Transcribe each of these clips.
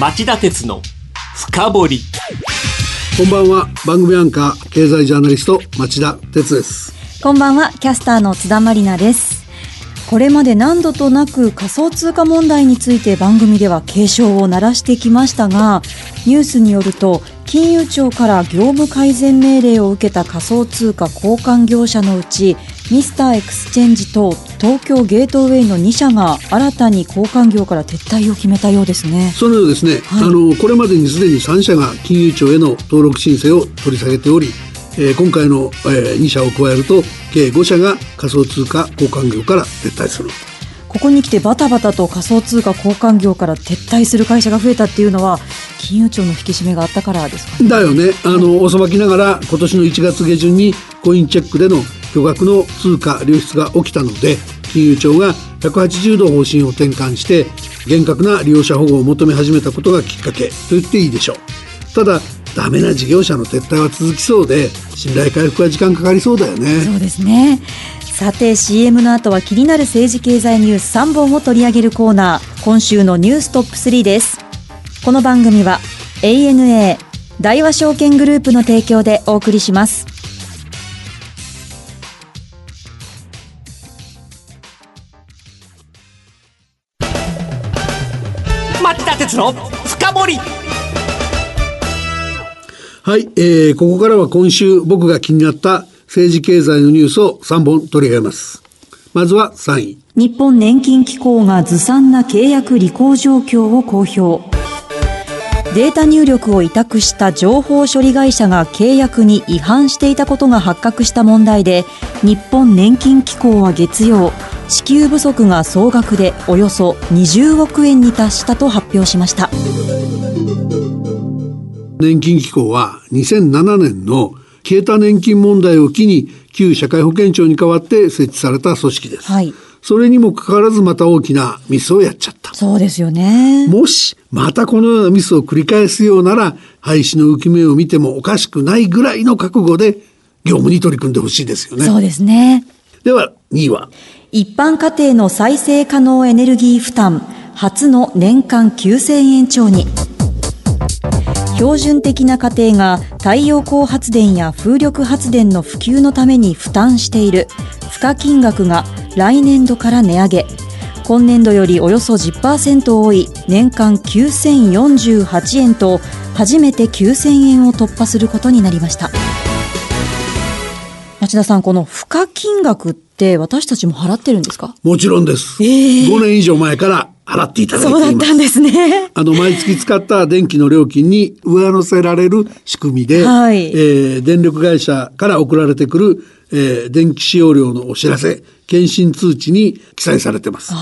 町田徹の深掘り。こんばんは。番組アンカー経済ジャーナリスト町田徹です。こんばんは。キャスターの津田まりなです。これまで何度となく仮想通貨問題について番組では警鐘を鳴らしてきましたがニュースによると金融庁から業務改善命令を受けた仮想通貨交換業者のうちミスターエクスチェンジと東京ゲートウェイの2社が新たに交換業から撤退を決めたようですね。そのようですね、はい、あのこれまでにすでに3社が金融庁への登録申請を取り下げておりえー、今回の、えー、2社を加えると計5社が仮想通貨交換業から撤退する。ここに来てバタバタと仮想通貨交換業から撤退する会社が増えたっていうのは金融庁の引き締めがあったからですか、ね、だよね。あのおさばきながら今年の1月下旬にコインチェックでの巨額の通貨流出が起きたので金融庁が180度方針を転換して厳格な利用者保護を求め始めたことがきっかけと言っていいでしょう。ただダメな事業者の撤退は続きそうで信頼回復は時間かかりそうだよね。そうですね。さて CM の後は気になる政治経済ニュース3本を取り上げるコーナー。今週のニューストップ3です。この番組は ANA 大和証券グループの提供でお送りします。の深掘りはい、えー、ここからは今週僕が気になった政治経済のニュースを3本取り上げます。まずは3位。日本年金機構がずさんな契約履行状況を公表。データ入力を委託した情報処理会社が契約に違反していたことが発覚した問題で日本年金機構は月曜支給不足が総額でおよそ20億円に達したと発表しました。年金機構は2007年の消えた年金問題を機に旧社会保険庁に代わって設置された組織です。はい。それにもかかわらずまた大きなミスをやっちゃった。そうですよね。もし、またこのようなミスを繰り返すようなら、廃止の浮き目を見てもおかしくないぐらいの覚悟で業務に取り組んでほしいですよね。そうですね。では、2位は？一般家庭の再生可能エネルギー負担、初の年間9000円超に。標準的な家庭が太陽光発電や風力発電の普及のために負担している付加金額が来年度から値上げ。今年度よりおよそ10%多い年間9048円と初めて9000円を突破することになりました。町田さんこの付加金額って私たちも払ってるんですか？もちろんです、えー、5年以上前から払っていただいています。そうだったんですね。あの、毎月使った電気の料金に上乗せられる仕組みで、はい、えー、電力会社から送られてくる、えー、電気使用量のお知らせ、検診通知に記載されてます。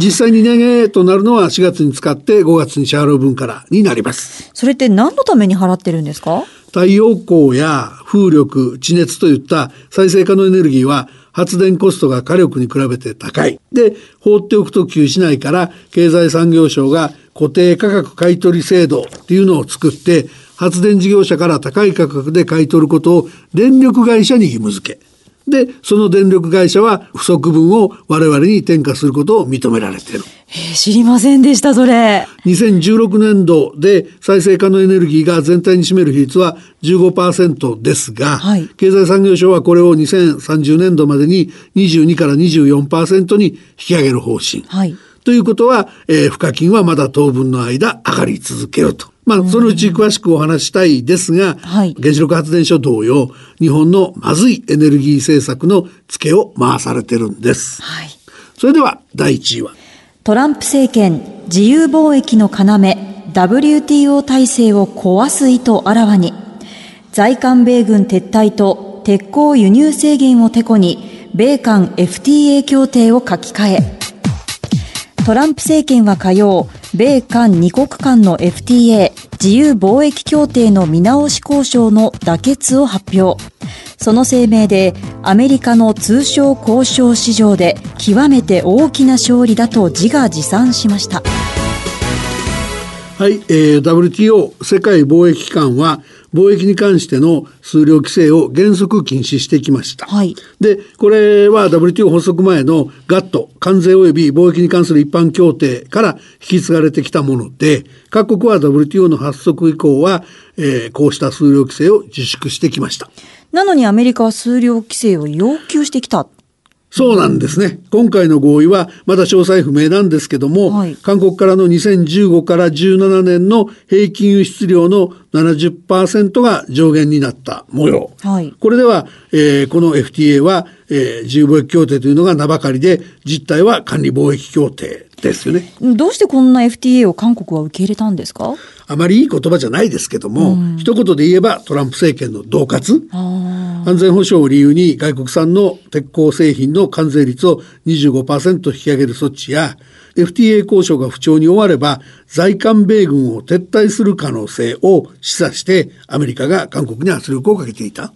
実際に値上げとなるのは4月に使って5月に支払う分からになります。それって何のために払ってるんですか？太陽光や風力、地熱といった再生可能エネルギーは発電コストが火力に比べて高い。で、放っておくと急しないから、経済産業省が固定価格買取制度っていうのを作って、発電事業者から高い価格で買い取ることを電力会社に義務付け。で、その電力会社は不足分を我々に転嫁することを認められている。えー、知りませんでした、それ。2016年度で再生可能エネルギーが全体に占める比率は15%ですが、はい、経済産業省はこれを2030年度までに22から24%に引き上げる方針。はいということは、えー、賦課金はまだ当分の間上がり続けると。まあ、そのうち詳しくお話したいですが、はい、原子力発電所同様、日本のまずいエネルギー政策の付けを回されてるんです。はい、それでは、第1位は？トランプ政権、自由貿易の要、WTO 体制を壊す意図あらわに、在韓米軍撤退と鉄鋼輸入制限をてこに、米韓 FTA 協定を書き換え、トランプ政権は火曜、米韓2国間の FTA 自由貿易協定の見直し交渉の妥結を発表。その声明でアメリカの通商交渉市場で極めて大きな勝利だと自画自賛しました。ははい、えー、WTO 世界貿易機関は貿易に関しての数量規制を原則禁止してきました。はい、で、これは WTO 発足前の GATT 関税及び貿易に関する一般協定から引き継がれてきたもので、各国は WTO の発足以降は、えー、こうした数量規制を自粛してきました。なのにアメリカは数量規制を要求してきたそうなんですね。今回の合意はまだ詳細不明なんですけども、はい、韓国からの2015から17年の平均輸出量の70%が上限になった模様。はい、これでは、えー、この FTA は、えー、自由貿易協定というのが名ばかりで、実態は管理貿易協定ですよね。どうしてこんな FTA を韓国は受け入れたんですか？あまりいい言葉じゃないですけども、うん、一言で言えばトランプ政権の恫喝。安全保障を理由に外国産の鉄鋼製品の関税率を25%引き上げる措置や、FTA 交渉が不調に終われば在韓米軍を撤退する可能性を示唆してアメリカが韓国に圧力をかけていた。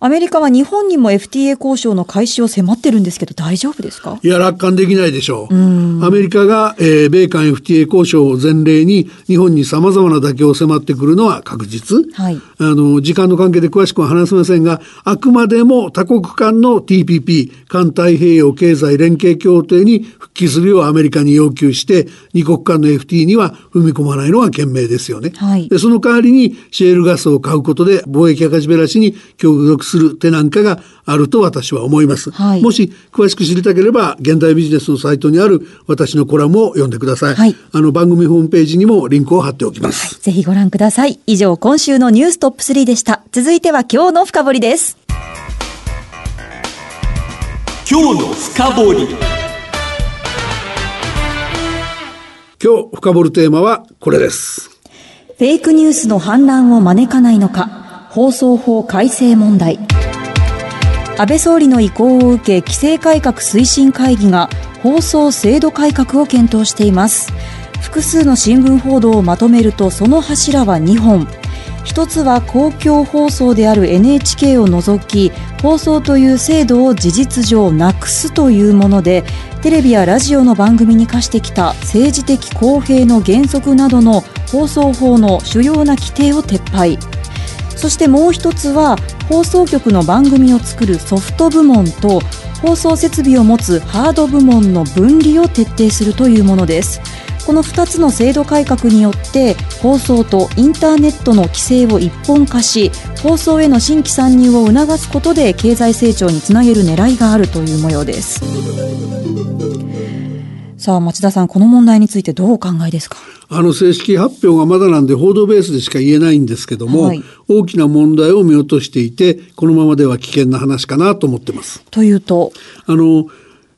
アメリカは日本にも FTA 交渉の開始を迫ってるんですけど大丈夫ですか？いや、楽観できないでしょう。うアメリカが、えー、米韓 FTA 交渉を前例に日本に様々な妥協を迫ってくるのは確実。はい。あの、時間の関係で詳しくは話せませんが、あくまでも多国間の TPP、環太平洋経済連携協定に復帰するようアメリカに要求して、二国間の FTA には踏み込まないのが賢明ですよね。はい。で、その代わりにシェールガスを買うことで貿易赤字べらしに協力する手なんかがあると私は思います、はい、もし詳しく知りたければ現代ビジネスのサイトにある私のコラムを読んでください、はい、あの番組ホームページにもリンクを貼っておきます、はい、ぜひご覧ください。以上今週のニューストップ3でした。続いては今日の深掘りです。今日の深掘り。今日深掘るテーマはこれです。フェイクニュースの反乱を招かないのか放送法改正問題。安倍総理の意向を受け規制改革推進会議が放送制度改革を検討しています。複数の新聞報道をまとめるとその柱は2本。一つは公共放送である NHK を除き放送という制度を事実上なくすというものでテレビやラジオの番組に課してきた政治的公平の原則などの放送法の主要な規定を撤廃。そしてもう一つは放送局の番組を作るソフト部門と放送設備を持つハード部門の分離を徹底するというものです。この2つの制度改革によって放送とインターネットの規制を一本化し放送への新規参入を促すことで経済成長につなげる狙いがあるという模様です。さあ町田さんこの問題についてどうお考えですか？あの正式発表がまだなんで報道ベースでしか言えないんですけども、はい、大きな問題を見落としていてこのままでは危険な話かなと思ってます。というと？あの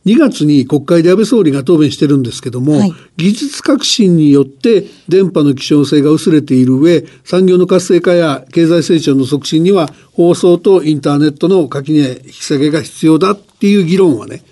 2月に国会で安倍総理が答弁してるんですけども、はい、技術革新によって電波の希少性が薄れている上産業の活性化や経済成長の促進には放送とインターネットの垣根引き下げが必要だっていう議論はね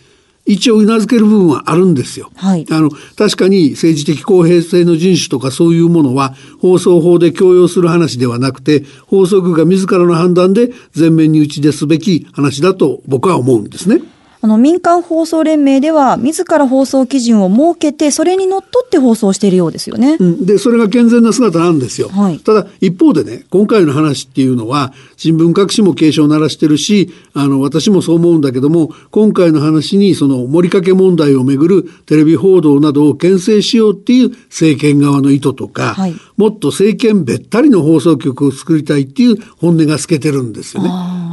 一応頷ける部分はあるんですよ。はい、あの確かに政治的公平性の遵守とかそういうものは放送法で強要する話ではなくて法則が自らの判断で前面に打ち出すべき話だと僕は思うんですね。あの民間放送連盟では自ら放送基準を設けてそれにのっとって放送しているようですよね。うん、でそれが健全な姿なんですよ。はい、ただ一方でね今回の話っていうのは新聞各紙も警鐘を鳴らしてるしあの私もそう思うんだけども今回の話にその盛りかけ問題をめぐるテレビ報道などを牽制しようっていう政権側の意図とか、はい、もっと政権べったりの放送局を作りたいっていう本音が透けてるんですよね。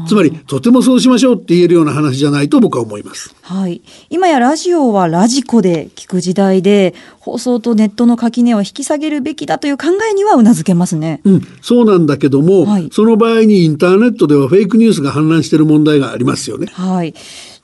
つまりとてもそうしましょうって言えるような話じゃないと僕は思います。はい。今やラジオはラジコで聞く時代で放送とネットの垣根を引き下げるべきだという考えにはうなずけますね。うん、そうなんだけども、はい、その場合にインターネットではフェイクニュースが氾濫している問題がありますよね。はい。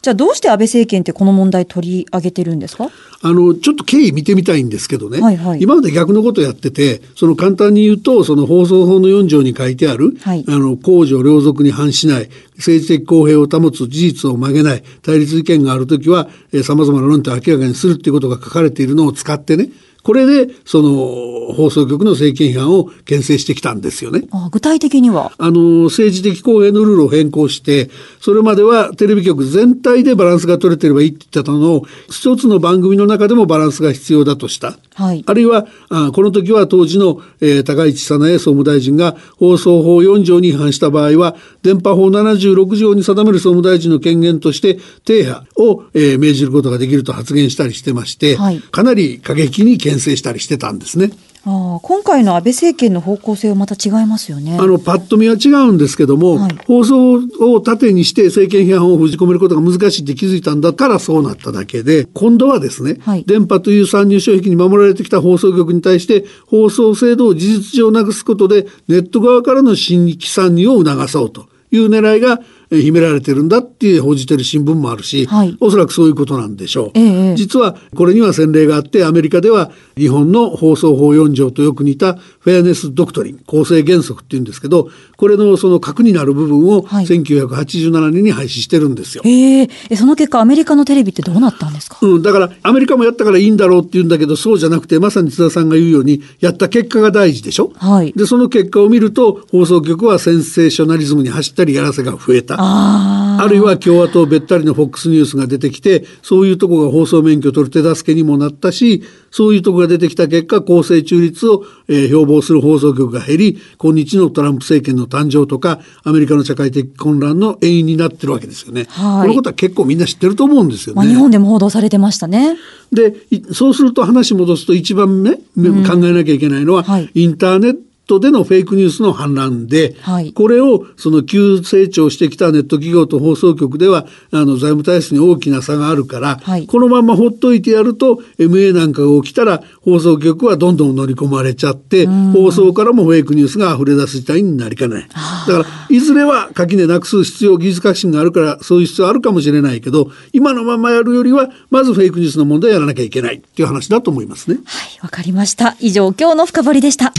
じゃあどうして安倍政権ってこの問題取り上げてるんですか？あのちょっと経緯見てみたいんですけどね、はいはい、今まで逆のことやっててその簡単に言うとその放送法の4条に書いてある、はい、あの公序良俗に反しない政治的公平を保つ事実を曲げない対立意見があるときはさまざまな論点を明らかにするっていうことが書かれているのを使ってねこれでその放送局の政権批判を牽制してきたんですよね。あ具体的には？あの政治的公平のルールを変更してそれまではテレビ局全体でバランスが取れてればいいって言ってたのを一つの番組の中でもバランスが必要だとした。はい、あるいはあこの時は当時の、えー、高市早苗総務大臣が放送法4条に違反した場合は電波法76条に定める総務大臣の権限として停波を、えー、命じることができると発言したりしてまして、はい、かなり過激に牽制したりしてたんですね。あ今回の安倍政権の方向性はまた違いますよね。あの、パッと見は違うんですけども、はい、放送を盾にして政権批判を封じ込めることが難しいって気づいたんだからそうなっただけで、今度はですね、はい、電波という参入障壁に守られてきた放送局に対して放送制度を事実上なくすことでネット側からの新規参入を促そうという狙いが秘められてるんだって報じてる新聞もあるし、はい、おそらくそういうことなんでしょう、ええ、実はこれには先例があってアメリカでは日本の放送法4条とよく似たフェアネス・ドクトリン公正原則っていうんですけどこれのその核になる部分を1987年に廃止してるんですよ。え。え、その結果アメリカのテレビってどうなったんですか、うん、だからアメリカもやったからいいんだろうって言うんだけどそうじゃなくてまさに津田さんが言うようにやった結果が大事でしょ？はい、でその結果を見ると放送局はセンセーショナリズムに走ったりやらせが増えた。ああるいは共和党べったりの FOX ニュースが出てきてそういうとこが放送免許を取る手助けにもなったしそういうとこが出てきた結果公正中立を、えー、標榜する放送局が減り今日のトランプ政権の誕生とかアメリカの社会的混乱の遠因になってるわけですよね。はい、このことは結構みんな知ってると思うんですよね。まあ、日本でも報道されてましたね。でそうすると話戻すと一番ね、考えなきゃいけないのは、はい、インターネットトでのフェイクニュースの反乱で、はい、これをその急成長してきたネット企業と放送局ではあの財務体質に大きな差があるから、はい、このままほっといてやると MA なんかが起きたら放送局はどんどん乗り込まれちゃって放送からもフェイクニュースが溢れ出す事態になりかねない。だからいずれは垣根なくす必要技術革新があるからそういう必要あるかもしれないけど今のままやるよりはまずフェイクニュースの問題やらなきゃいけないっていう話だと思いますね。はいわかりました以上今日の深掘りでした。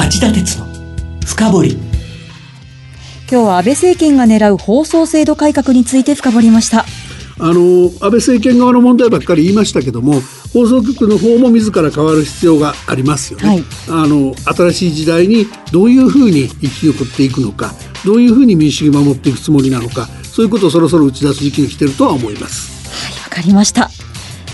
町田鉄の深掘り。今日は安倍政権が狙う放送制度改革について深掘りました。あの安倍政権側の問題ばっかり言いましたけども放送局の方も自ら変わる必要がありますよね、はい、あの新しい時代にどういうふうに生き残っていくのかどういうふうに民主主義を守っていくつもりなのかそういうことをそろそろ打ち出す時期に来てるとは思います。はいわかりました。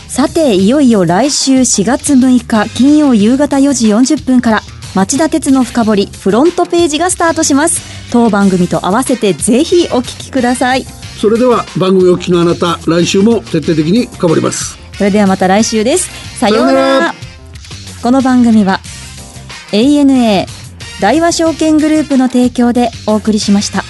さていよいよ来週4月6日金曜夕方4時40分から町田鉄の深掘りフロントページがスタートします。当番組と合わせてぜひお聞きください。それでは番組お聞きのあなた来週も徹底的に深掘ります。それではまた来週です。さようなら。この番組は ANA 大和証券グループの提供でお送りしました。